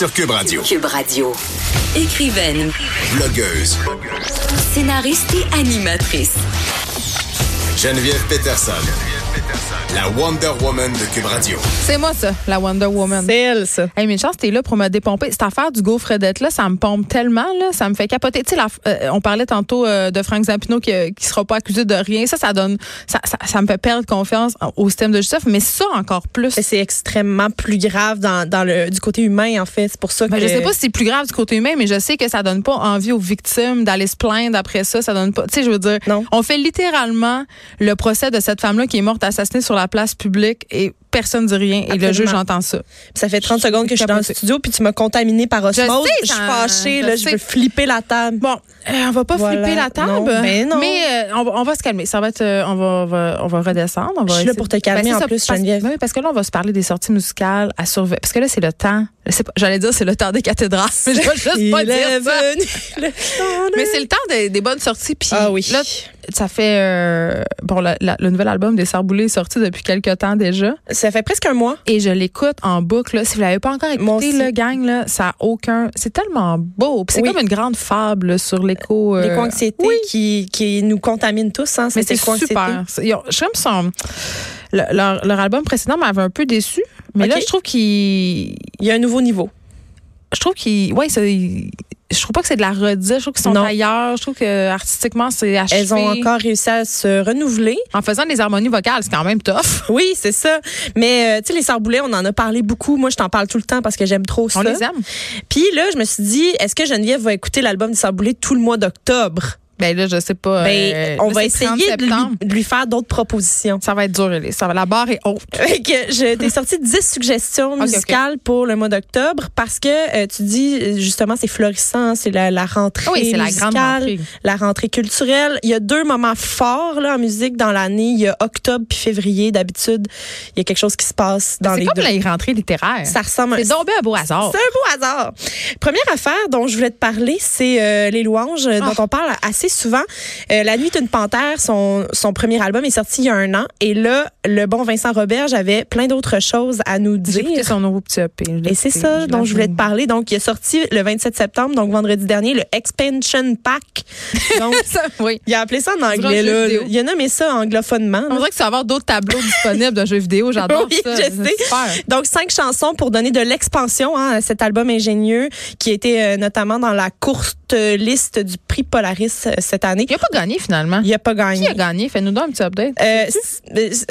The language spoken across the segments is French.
Sur Cube Radio. Cube Radio. Écrivaine, Blogueuse. scénariste et animatrice. Geneviève Peterson. La Wonder Woman de Cube Radio. C'est moi, ça, la Wonder Woman. C'est elle, ça. Hey, mais une chance, t'es là pour me dépomper. Cette affaire du gaufre Fredette, là, ça me pompe tellement, là, ça me fait capoter. Tu sais, euh, on parlait tantôt euh, de Frank Zampino qui, euh, qui sera pas accusé de rien. Ça, ça donne, ça, ça, ça me fait perdre confiance au système de justice, mais ça encore plus. C'est extrêmement plus grave dans, dans le, du côté humain, en fait. C'est pour ça que. Ben, je sais pas si c'est plus grave du côté humain, mais je sais que ça donne pas envie aux victimes d'aller se plaindre après ça. Ça donne pas. Tu sais, je veux dire, Non. on fait littéralement le procès de cette femme-là qui est morte assassinée sur la place publique et personne dit rien. Et le juge entend ça. Ça fait 30 secondes que je suis dans le studio, puis tu m'as contaminé par osmose. sais, Je suis fâchée, je là, je veux flipper la table. Bon, euh, on va pas Voilà. flipper la table. Non, ben non. Mais euh, on, va- on va se calmer. Ça va être, euh, on va, on va, on va redescendre. On va Je suis là pour te calmer c'est en ça, plus, parce, Geneviève. oui, parce que là, on va se parler des sorties musicales à surveiller. Parce que là, c'est le temps. J'allais dire, c'est le temps des cathédrales. Mais je vais juste pas dire ça. de- Mais c'est le temps des, des bonnes sorties. Puis Ah oui. là, ça fait euh, bon, la- la- le nouvel album des Sarboulés est sorti depuis quelques temps déjà, Ça fait presque un mois. et je l'écoute en boucle. là. Si vous l'avez pas encore écouté, le gang là, ça a aucun. C'est tellement beau. C'est Oui. comme une grande fable là, sur l'écho. euh, L'éco-anxiété oui. qui, qui nous contamine tous. Hein, Mais c'est super. C'est- ils ont- Je trouve son, le- leur, leur album précédent m'avait un peu déçu, mais là je trouve qu'il, Il y a un nouveau niveau. je trouve qu'il, ouais, ça, il- je trouve pas que c'est de la redite. Je trouve qu'ils sont Non. ailleurs. Je trouve que artistiquement c'est achevé. Elles ont encore réussi à se renouveler. en faisant des harmonies vocales, c'est quand même tough. Oui, c'est ça. Mais euh, tu sais, les sarboulets, on en a parlé beaucoup. Moi, je t'en parle tout le temps parce que j'aime trop ça. On les aime. Puis là, je me suis dit, est-ce que Geneviève va écouter l'album des sarboulets tout le mois d'octobre? Ben là, je sais pas. Ben, euh, on va c'est 30 essayer de lui, septembre. de lui faire d'autres propositions. Ça va être dur. Ça va, la barre est haute. Je t'ai sorti 10 suggestions musicales pour le mois d'octobre parce que euh, tu dis euh, justement c'est florissant, c'est la, la rentrée Ah oui, c'est la grande musicale, rentrée. la rentrée culturelle. Il y a deux moments forts là en musique dans l'année, il y a octobre puis février d'habitude, il y a quelque chose qui se passe dans C'est les comme deux. la rentrée littéraire. Ça ressemble C'est tombé un beau hasard. c'est un beau hasard. Première affaire dont je voulais te parler, c'est euh, les louanges euh, dont Ah. on parle assez souvent. Euh, la nuit d'une panthère, son, son premier album est sorti il y a un an. Et là, le bon Vincent Robert avait plein d'autres choses à nous J'ai dire. son nouveau petit EP. Et c'est ça dont je voulais te parler. Donc, il est sorti le 27 septembre, donc vendredi dernier, le Expansion Pack. Donc, Ça, oui. il a appelé ça en anglais. Là. Il a nommé ça anglophonement. On dirait que tu vas avoir d'autres tableaux disponibles d'un jeu vidéo. J'adore Oui, ça. je sais. Super. Donc, cinq chansons pour donner de l'expansion hein, à cet album ingénieux qui était euh, notamment dans la courte euh, liste du prix Polaris euh, cette année. Il a pas gagné finalement. Il a pas Qui gagné. a gagné? Fais-nous donc un petit update. Euh,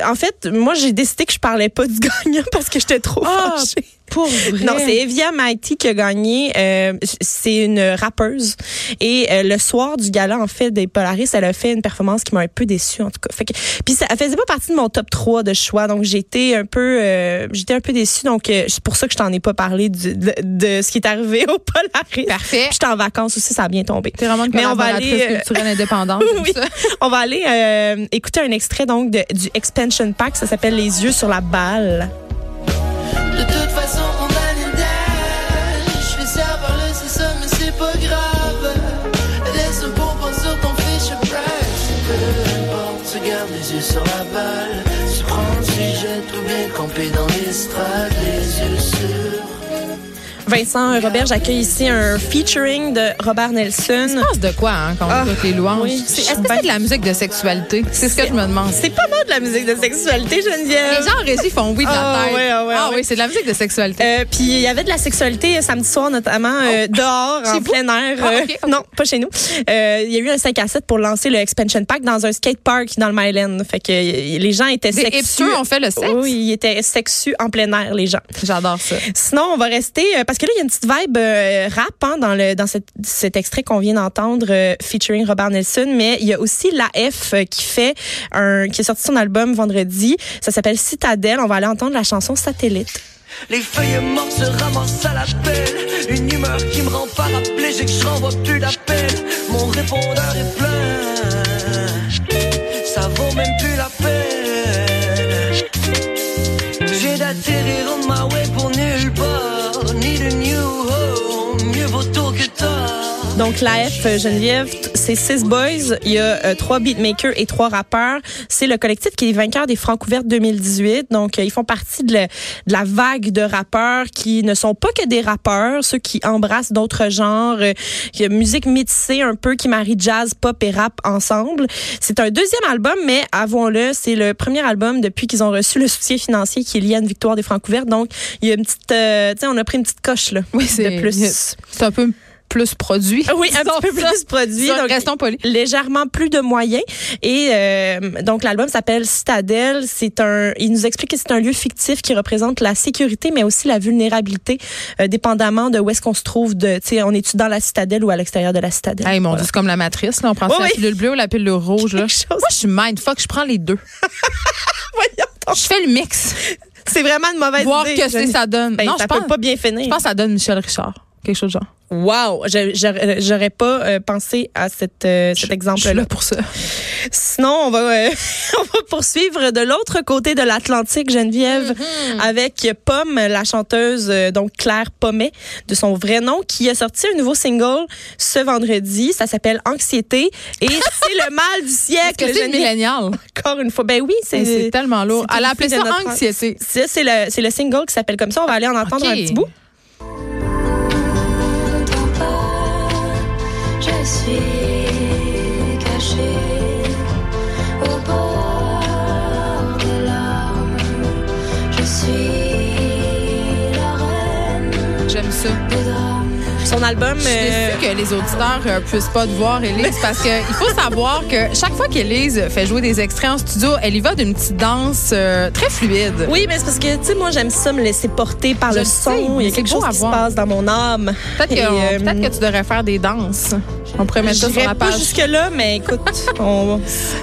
en fait, moi, j'ai décidé que je parlais pas du gagnant parce que j'étais trop Ah, fâchée. Pour vrai? Non, c'est Evia Mighty qui a gagné. Euh, c'est une rappeuse. Et euh, le soir du gala, en fait, des Polaris, elle a fait une performance qui m'a un peu déçue, en tout cas. Fait que, puis ça elle faisait pas partie de mon top 3 de choix. Donc, j'étais un peu, euh, j'étais un peu déçue. Donc, euh, c'est pour ça que je t'en ai pas parlé du- de, de ce qui est arrivé au Polaris. Parfait. J'étais en vacances aussi, ça a bien tombé. T'es vraiment une Mais on va aller, euh, culturelle indépendante. Oui. ça. On va aller euh, écouter un extrait donc de- du Expansion Pack. Ça s'appelle Les yeux sur la balle. Sur la balle. Tu prends le sujet, tout bien campé dans l'estrade. Vincent Robert, j'accueille ici un featuring de Robert Nelson. Tu penses de quoi hein, quand on écoute les louanges? oui, Est-ce que c'est de la musique de sexualité? C'est ce que je me demande. C'est pas mal de la musique de sexualité, Geneviève. Les gens en régie font oui de la tête. ouais, ah, ouais, ah ouais. oui, c'est de la musique de sexualité. Euh, puis il y avait de la sexualité euh, samedi soir notamment euh, dehors Chez en plein air. Euh. Non, pas chez nous. Il y a eu un 5 à 7 pour lancer le expansion pack dans un skate park dans le Myland. Fait que les gens étaient Des sexus. hipsters ont fait le sexe? Oui, ils étaient sexus en plein air les gens. J'adore ça. Sinon, on va rester parce que là il y a une petite vibe euh, rap hein, dans le dans cette- cet extrait qu'on vient d'entendre euh, featuring Robert Nelson, mais il y a aussi la F euh, qui fait un qui a sorti son album vendredi. Ça s'appelle Citadelle. On va aller entendre la chanson Satellite. Les feuilles mortes se ramassent à la pelle. Une humeur qui me rend musique, je renvoie plus d'appels. Mon répondeur est plein. Ça vaut même plus la peine. J'ai d'atterrir on Donc, la F, euh, Geneviève, c'est six boys. Il y a euh, trois beatmakers et trois rappeurs. C'est le collectif qui est vainqueur des Francouvertes 2018. Donc, euh, ils font partie de la, de la vague de rappeurs qui ne sont pas que des rappeurs, ceux qui embrassent d'autres genres, euh, musique métissée un peu, qui marie jazz, pop et rap ensemble. C'est un deuxième album, mais avouons-le, c'est le premier album depuis qu'ils ont reçu le soutien financier qui est lié à une victoire des Francouvertes. Donc, il y a une petite, euh, tu sais, on a pris une petite coche, là. Oui, c'est de plus. C'est un peu plus produit. Oui, un petit peu plus produit. Donc, restons polis. légèrement plus de moyens. Et euh, donc, l'album s'appelle Citadelle. C'est un, il nous explique que c'est un lieu fictif qui représente la sécurité, mais aussi la vulnérabilité, euh, dépendamment de où est-ce qu'on se trouve. De, tu sais, on est-tu dans la citadelle ou à l'extérieur de la citadelle. Hey, mon Voilà. C'est comme la matrice. Là. On prend Oui, la oui. pilule bleue ou la pilule rouge. Là. Quelque chose. Moi, je suis mindfuck. Je prends les deux. Voyons donc. Je fais le mix. C'est vraiment une mauvaise Voir idée. que c'est ça donne. Ben, non, ça je peut pense, pas bien finir. je pense que ça donne Michel Richard. Quelque chose de genre. Wow, j'aurais pas euh, pensé à cette, euh, cet exemple-là. là pour ça. Sinon, on va, euh, on va poursuivre de l'autre côté de l'Atlantique, Geneviève, Mm-hmm. avec Pomme, la chanteuse, donc Claire Pommet, de son vrai nom, qui a sorti un nouveau single ce vendredi. Ça s'appelle Anxiété. Et c'est le mal du siècle. c'est Geneviève. milléniale? Encore une fois. Ben oui, c'est. C'est tellement lourd. Elle a appelé ça anxiété. Ça, c'est le, le single qui s'appelle comme ça. On va aller en entendre un petit bout. Album. Je suis euh, que les auditeurs euh, puissent pas te voir, Élise, parce que il faut savoir que chaque fois qu'Élise fait jouer des extraits en studio, elle y va d'une petite danse euh, très fluide. Oui, mais c'est parce que, tu sais, moi, j'aime ça me laisser porter par Je le son. Il y a quelque chose qui se passe dans mon âme. Peut-être que, euh, peut-être que tu devrais faire des danses. On pourrait mettre ça sur la pas page. jusque-là, mais écoute, on...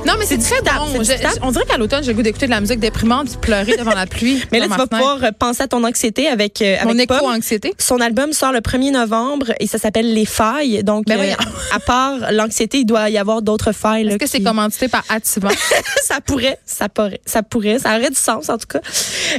Non, mais c'est très bon. Je- on dirait qu'à l'automne, j'ai le goût d'écouter de la musique déprimante puis pleurer devant la pluie. Mais là, tu vas pouvoir euh, penser à ton anxiété avec, Mon avec Pomme. éco-anxiété. Son album sort le 1er novembre et ça s'appelle Les Failles. Donc, Ben euh, à part l'anxiété, il doit y avoir d'autres failles. Est-ce que c'est qui- commandité par Ativan? ça pourrait, ça pourrait, ça pourrait, ça aurait du sens en tout cas.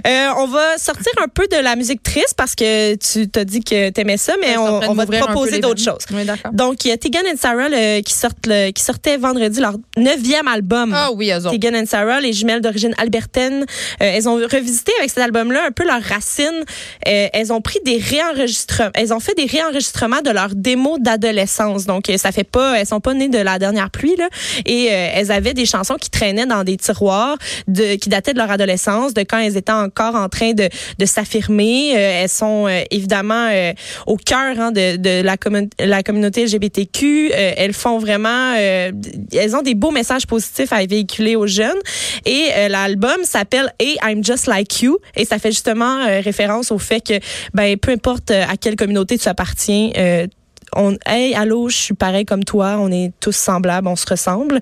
Euh, on va sortir un peu de la musique triste parce que tu t'as dit que t'aimais ça, mais Ouais, on, on va te proposer d'autres choses. Oui. Donc, il y a Tegan et Sarah le- qui, sortent le- qui sortaient vendredi leur neuvième album. Ah oui, eux autres. Tegan and Sarah, les jumelles d'origine albertaine, euh, elles ont revisité avec cet album-là un peu leurs racines. Elles ont pris des réenregistrements, elles ont fait des réenregistrements de leurs démos d'adolescence. Donc, euh, ça fait pas, elles sont pas nées de la dernière pluie là. Et euh, elles avaient des chansons qui traînaient dans des tiroirs, de, qui dataient de leur adolescence, de quand elles étaient encore en train de, de s'affirmer. Euh, elles sont euh, évidemment euh, au cœur hein, de, de la, commun- la communauté LGBTQ. Euh, elles font vraiment, elles ont des beaux messages positifs à véhiculer aux jeunes. Et l'album s'appelle Hey I'm Just Like You et ça fait justement référence au fait que ben peu importe à quelle communauté tu appartiens. Euh, on, hey, allô, je suis pareil comme toi, on est tous semblables, on se ressemble.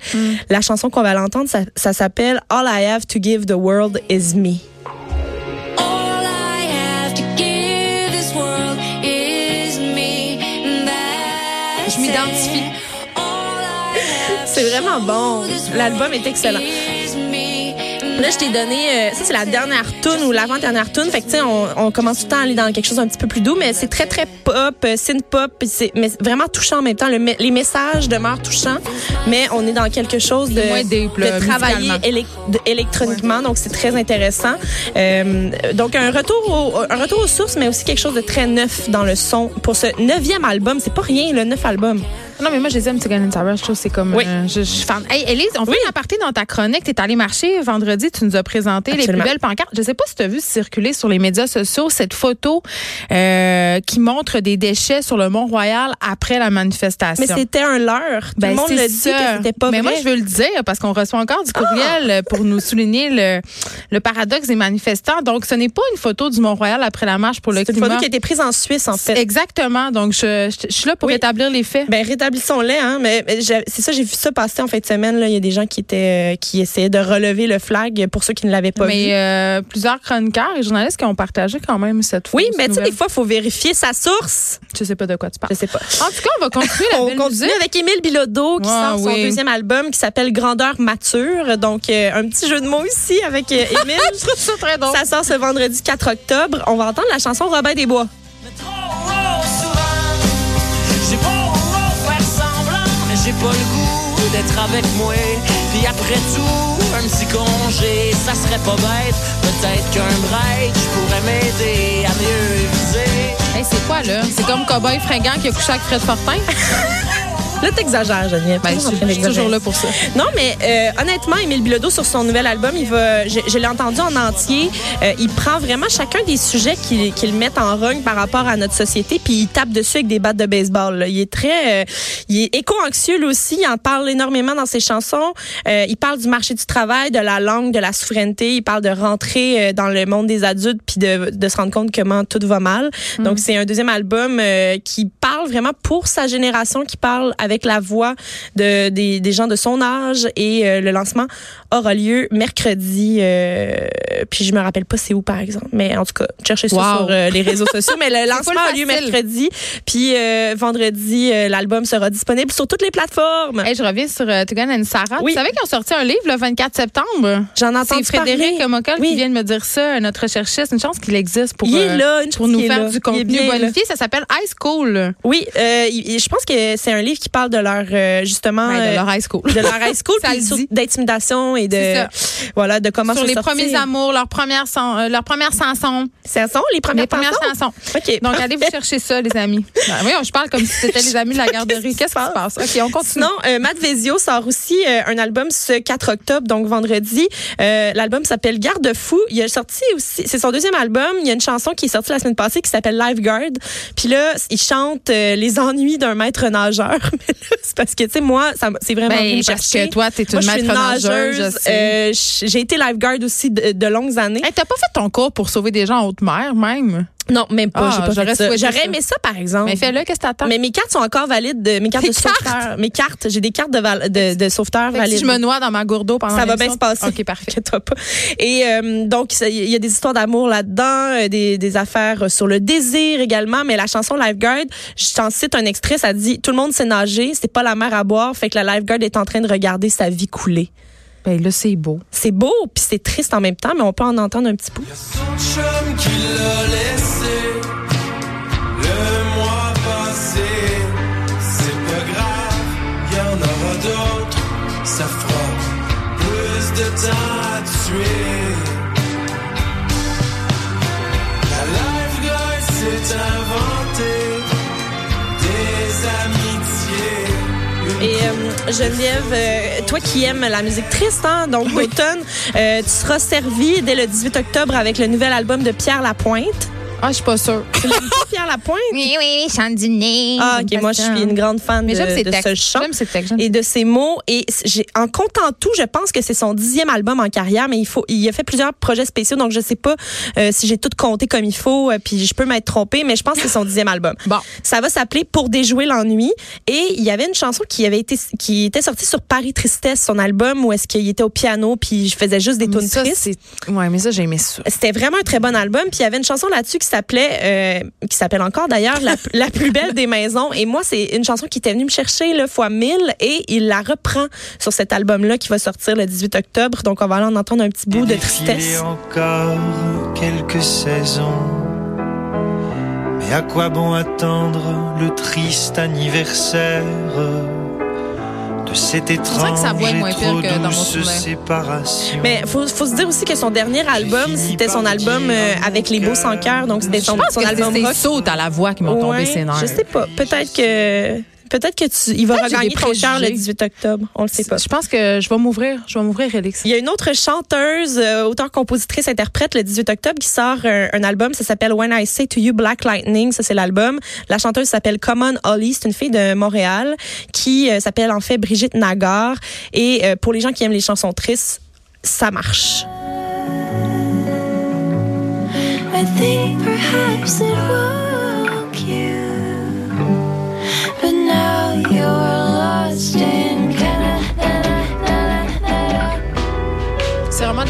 La chanson qu'on va l'entendre, ça, ça s'appelle All I Have to Give the World Is Me. All I have to give this world is me. That's Je m'identifie. C'est vraiment bon. L'album est excellent. Là, je t'ai donné, euh, ça c'est la dernière tune ou l'avant-dernière tune. Fait que tu sais, on, on commence tout le temps à aller dans quelque chose un petit peu plus doux, mais c'est très très pop, euh, synth pop, c'est mais vraiment touchant en même temps. Le les messages demeurent touchants, mais on est dans quelque chose de, de travailler de- électroniquement, donc c'est très intéressant. Euh, donc un retour au, un retour aux sources, mais aussi quelque chose de très neuf dans le son pour ce neuvième album. C'est pas rien, le neuf album. Non, mais moi, je les aime, Tegan and Sarah. Je trouve que c'est comme. Oui. euh, je, je suis fan. Hey, Élise, on fait une aparté dans ta chronique. Tu es allée marcher vendredi. Tu nous as présenté Absolument. les plus belles pancartes. Je sais pas si tu as vu circuler sur les médias sociaux cette photo euh, qui montre des déchets sur le Mont-Royal après la manifestation. Mais c'était un leurre. Tout Ben, le monde le dit que c'était pas Mais vrai. moi, je veux le dire parce qu'on reçoit encore du courriel euh, pour nous souligner le, le paradoxe des manifestants. Donc, ce n'est pas une photo du Mont-Royal après la marche pour le C'est une climat. photo qui a été prise en Suisse, en fait. Exactement. Donc, je, je- je suis là pour Oui. établir les faits. Ben, rétablir rétablissons-les, hein. Mais, mais c'est ça, j'ai vu ça passer en fin de semaine. Là. Il y a des gens qui étaient, euh, qui essayaient de relever le flag pour ceux qui ne l'avaient pas Mais vu. euh, plusieurs chroniqueurs et journalistes qui ont partagé quand même cette Oui, fausse mais tu sais, des fois, il faut vérifier sa source. Je sais pas de quoi tu Je parles. sais pas. En tout cas, on va continuer la On belle continue musique. avec Émile Bilodeau qui Ah, sort son oui. deuxième album qui s'appelle Grandeur mature. Donc, euh, un petit jeu de mots ici avec Émile. Je trouve ça très drôle. Ça sort ce vendredi 4 octobre. On va entendre la chanson Robin des Bois. J'ai pas le goût d'être avec moi. Puis après tout, un petit congé, ça serait pas bête. Peut-être qu'un break pourrait m'aider à mieux viser. Hey, c'est quoi, là? C'est comme Cowboy fringant qui a couché avec Fred Fortin? Là, t'exagères, Geneviève. Ben, je suis toujours là pour ça. Non, mais euh, honnêtement, Émile Bilodeau, sur son nouvel album, il va, je, je l'ai entendu en entier. Euh, il prend vraiment chacun des sujets qu'il qu'il met en rogne par rapport à notre société, puis il tape dessus avec des battes de baseball. là. Il est très, euh, il est éco-anxieux lui aussi. Il en parle énormément dans ses chansons. Euh, il parle du marché du travail, de la langue, de la souveraineté. Il parle de rentrer euh, dans le monde des adultes, puis de, de se rendre compte comment tout va mal. Donc c'est un deuxième album euh, qui parle vraiment pour sa génération, qui parle avec la voix de, des, des gens de son âge et euh, le lancement aura lieu mercredi. euh, puis je me rappelle pas c'est où par exemple, mais en tout cas cherchez ça sur euh, les réseaux sociaux. Mais le lancement pas a le lieu mercredi, puis vendredi l'album sera disponible sur toutes les plateformes. Hey, je reviens sur Tegan et Sarah. Oui. Tu savais qu'ils ont sorti un livre le 24 septembre? J'en entends C'est Frédéric Mocal Oui. qui vient de me dire ça, notre recherchiste. Une chance qu'il existe pour, Il est là, une pour nous faire là. du contenu bonifié. Ça s'appelle High School. Oui, je pense que c'est un livre qui parle de leur euh, justement Ben, de euh, leur high school. de leur high school, d'intimidation et de voilà de comment Sur se les sortir. premiers amours, leurs premières, san- euh, leurs premières chansons. Ça, les premières, Les premières chansons? chansons. OK. Donc, allez vous chercher ça, les amis. Ben, oui, je parle comme si c'était les amis de la garderie. Qu'est-ce qui se passe? OK, on continue. Sinon, euh, Matt Vezio sort aussi euh, un album ce 4 octobre, donc vendredi. L'album s'appelle Garde-fou. Il a sorti aussi, c'est son deuxième album. Il y a une chanson qui est sortie la semaine passée qui s'appelle Lifeguard. Puis là, il chante les ennuis d'un maître nageur. C'est parce que, tu sais, moi, c'est vraiment Ben, parce que toi, t'es Moi, une suis maître nageuse. Euh, J'ai été lifeguard aussi de, de longues années. Hey, T'as pas fait ton cours pour sauver des gens en haute mer, même? Non, même pas. Ah, j'ai pas j'aurais fait ça. souhaité J'aurais ça. aimé ça, par exemple. Mais fais-le, qu'est-ce que t'attends? Mais mes cartes sont encore valides, de, mes cartes Tes de sauveteur. Mes cartes, j'ai des cartes de, val- de, de sauveteur Fait valides. si je me noie dans ma gourde d'eau pendant ça va bien se passer. OK, parfait. Inquiète-toi pas. Et euh, donc, il y a des histoires d'amour là-dedans, euh, des, des affaires sur le désir également. Mais la chanson Lifeguard, je t'en cite un extrait, ça dit Tout le monde sait nager, c'est pas la mer à boire, fait que la Lifeguard est en train de regarder sa vie couler. Ben là, c'est beau. C'est beau, puis c'est triste en même temps, mais on peut en entendre un petit bout. Ça fera plus de temps à tuer. La lifeguard s'est inventée des amitiés. Et euh, Geneviève, euh, toi qui aimes la musique triste, hein, donc d'automne, euh, tu seras servi dès le 18 octobre avec le nouvel album de Pierre Lapointe. Ah, je suis pas sûre. Pierre Lapointe? Oui, oui, chante du nez. Ah, ok, moi je suis une grande fan Mais de, ce chant et de ses mots. Et en comptant tout, je pense que c'est son dixième album en carrière, mais il faut, il a fait plusieurs projets spéciaux, donc je sais pas euh, si j'ai tout compté comme il faut, euh, puis je peux m'être trompée, mais je pense que c'est son dixième album. Bon. Ça va s'appeler Pour déjouer l'ennui. Et il y avait une chanson qui avait été, qui était sortie sur Paris Tristesse, son album, où est-ce qu'il était au piano, puis je faisais juste des tunes tristes. Ouais, mais ça, j'ai aimé ça. C'était vraiment un très bon album. Puis il y avait une chanson là-dessus qui s'appelait, euh, qui s'appelle encore d'ailleurs, la, la plus belle des maisons. Et moi, c'est une chanson qui était venue me chercher là, fois 1000 et il la reprend sur cet album-là qui va sortir le 18 octobre. Donc on va aller en entendre un petit bout de tristesse. encore quelques saisons. Mais à quoi bon attendre le triste anniversaire? Dirait étrange que sa voix est moins pire trop que dans mon souvenir. Mais faut, faut se dire aussi que son dernier album, c'était son album euh, avec les beaux sans cœur. Donc c'était Je son, pense son que album c'est ses rock. sautes à la voix qui m'ont tombé Ouais, ses nerfs. je sais pas. Peut-être que peut-être que tu, il va regagner ton cœur le préjugés. 18 octobre. On le sait pas. Je pense que je vais m'ouvrir. Je vais m'ouvrir, Elix. Il y a une autre chanteuse, euh, auteure, compositrice, interprète le 18 octobre qui sort un, un album. Ça s'appelle When I Say to You Black Lightning. Ça, c'est l'album. La chanteuse s'appelle Common Holly. C'est une fille de Montréal qui euh, s'appelle en fait Brigitte Nagar. Et euh, pour les gens qui aiment les chansons tristes, ça marche. I think perhaps it woke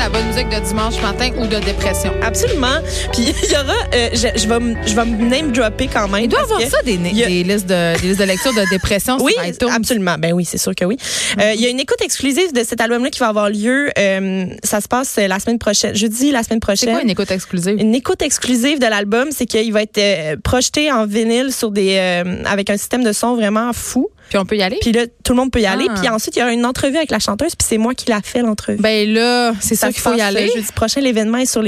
bonne musique de dimanche matin ou de dépression. Absolument. Puis il y aura, euh, je, je vais, me- je vais me name dropper quand même. Il doit avoir ça, des, a- des listes de, des listes de lecture de dépression Oui, sur absolument. Ben oui, c'est sûr que oui. Euh, Il y a une écoute exclusive de cet album-là qui va avoir lieu. euh, ça se passe euh, la semaine prochaine, jeudi, la semaine C'est prochaine. quoi une écoute exclusive? Une écoute exclusive de l'album, c'est qu'il va être euh, projeté en vinyle sur des euh, avec un système de son vraiment fou. Puis on peut y aller? Puis là, tout le monde peut y aller. Ah. Puis ensuite, il y aura une entrevue avec la chanteuse. Puis c'est moi qui l'a fait l'entrevue. Ben là, c'est Ça qu'il faut y passe, aller. euh, Jeudi prochain, l'événement est sur